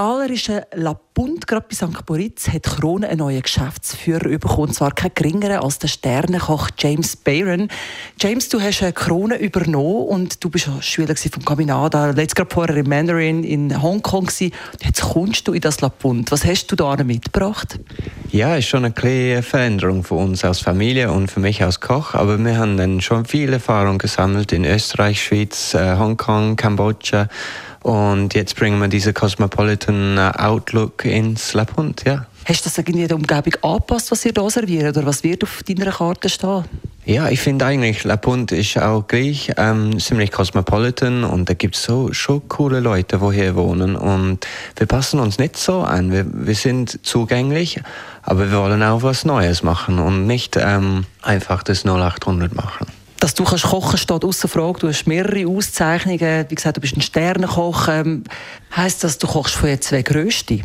Malerischen La Punt, gerade bei St. Moritz, hat Krone einen neuen Geschäftsführer bekommen. zwar kein geringerer als der Sternenkoch James Bayron. James, du hast Krone übernommen und du bist Schüler von Caminada, letztes gerade vorher in Mandarin in Hongkong. Jetzt kommst du in das La Punt. Was hast du da mitgebracht? Ja, ist schon eine kleine Veränderung für uns als Familie und für mich als Koch. Aber wir haben dann schon viel Erfahrung gesammelt in Österreich, Schweiz, äh, Hongkong, Kambodscha. Und jetzt bringen wir diesen Cosmopolitan äh, Outlook ins Lapunt, ja. Hast du das irgendwie in der Umgebung angepasst, was ihr hier serviert? Oder was wird auf deiner Karte stehen? Ja, ich finde eigentlich, La Punt ist auch gleich ähm, ziemlich cosmopolitan und da gibt es so schon coole Leute, die hier wohnen und wir passen uns nicht so an. Wir, wir sind zugänglich, aber wir wollen auch was Neues machen und nicht ähm, einfach das 0800 machen. Dass du kannst kochen steht außer Frage. Du hast mehrere Auszeichnungen. Wie gesagt, du bist ein Sternenkoch. Ähm, heißt das, du kochst von jetzt zwei Größte?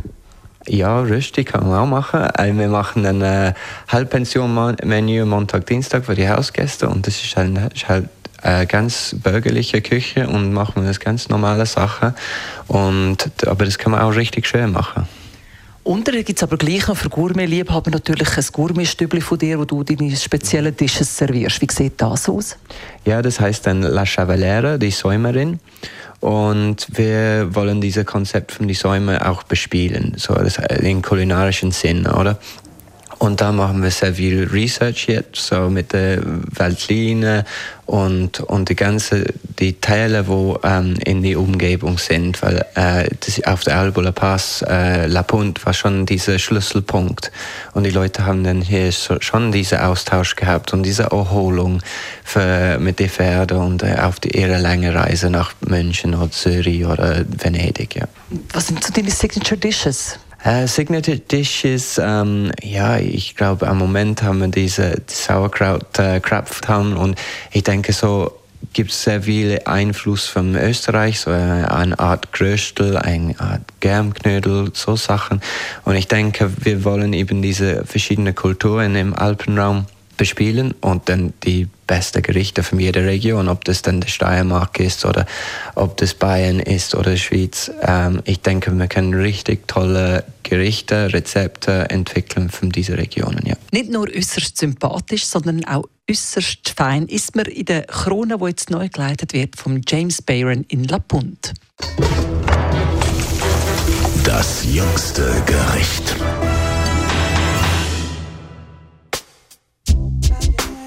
Ja, Rösti kann man auch machen. Äh, wir machen ein äh, Halbpension-Menü Montag, Dienstag für die Hausgäste und das ist halt, ist halt eine ganz bürgerliche Küche und machen wir das ganz normale Sachen. Und, aber das kann man auch richtig schön machen. Unter gibt es aber gleich noch für Gourmet-Liebhaber natürlich ein Gourmet-Stübli von dir, wo du deine speziellen Dishes servierst. Wie sieht das aus? Ja, das heißt dann La Chavalera, die Säumerin. Und wir wollen dieses Konzept von die Säume auch bespielen, so im kulinarischen Sinn, oder? Und da machen wir sehr viel Research jetzt, so mit der Weltline und, und die ganze, die Teile, wo ähm, in die Umgebung sind, weil äh, das, auf der Albola Pass, äh, La Punt war schon dieser Schlüsselpunkt. Und die Leute haben dann hier so, schon diesen Austausch gehabt und diese Erholung für, mit den Pferden und äh, auf die, ihre lange Reise nach München oder Zürich oder Venedig. Ja. Was sind so deine Signature Dishes? Uh, Signature Dishes, ähm, ja, ich glaube, am Moment haben wir diese die Sauerkraut äh, haben und ich denke so gibt es sehr viele Einfluss von Österreich, so eine Art Gröstel, eine Art Germknödel, so Sachen. Und ich denke, wir wollen eben diese verschiedenen Kulturen im Alpenraum bespielen und dann die besten Gerichte von jeder Region, ob das dann der Steiermark ist oder ob das Bayern ist oder Schweiz. Ähm, ich denke, wir können richtig tolle Gerichte, Rezepte entwickeln von diesen Regionen. Ja. Nicht nur äußerst sympathisch, sondern auch äußerst fein ist man in der Krone, die jetzt neu geleitet wird von James Bayron in La Punt. Das jüngste Gericht.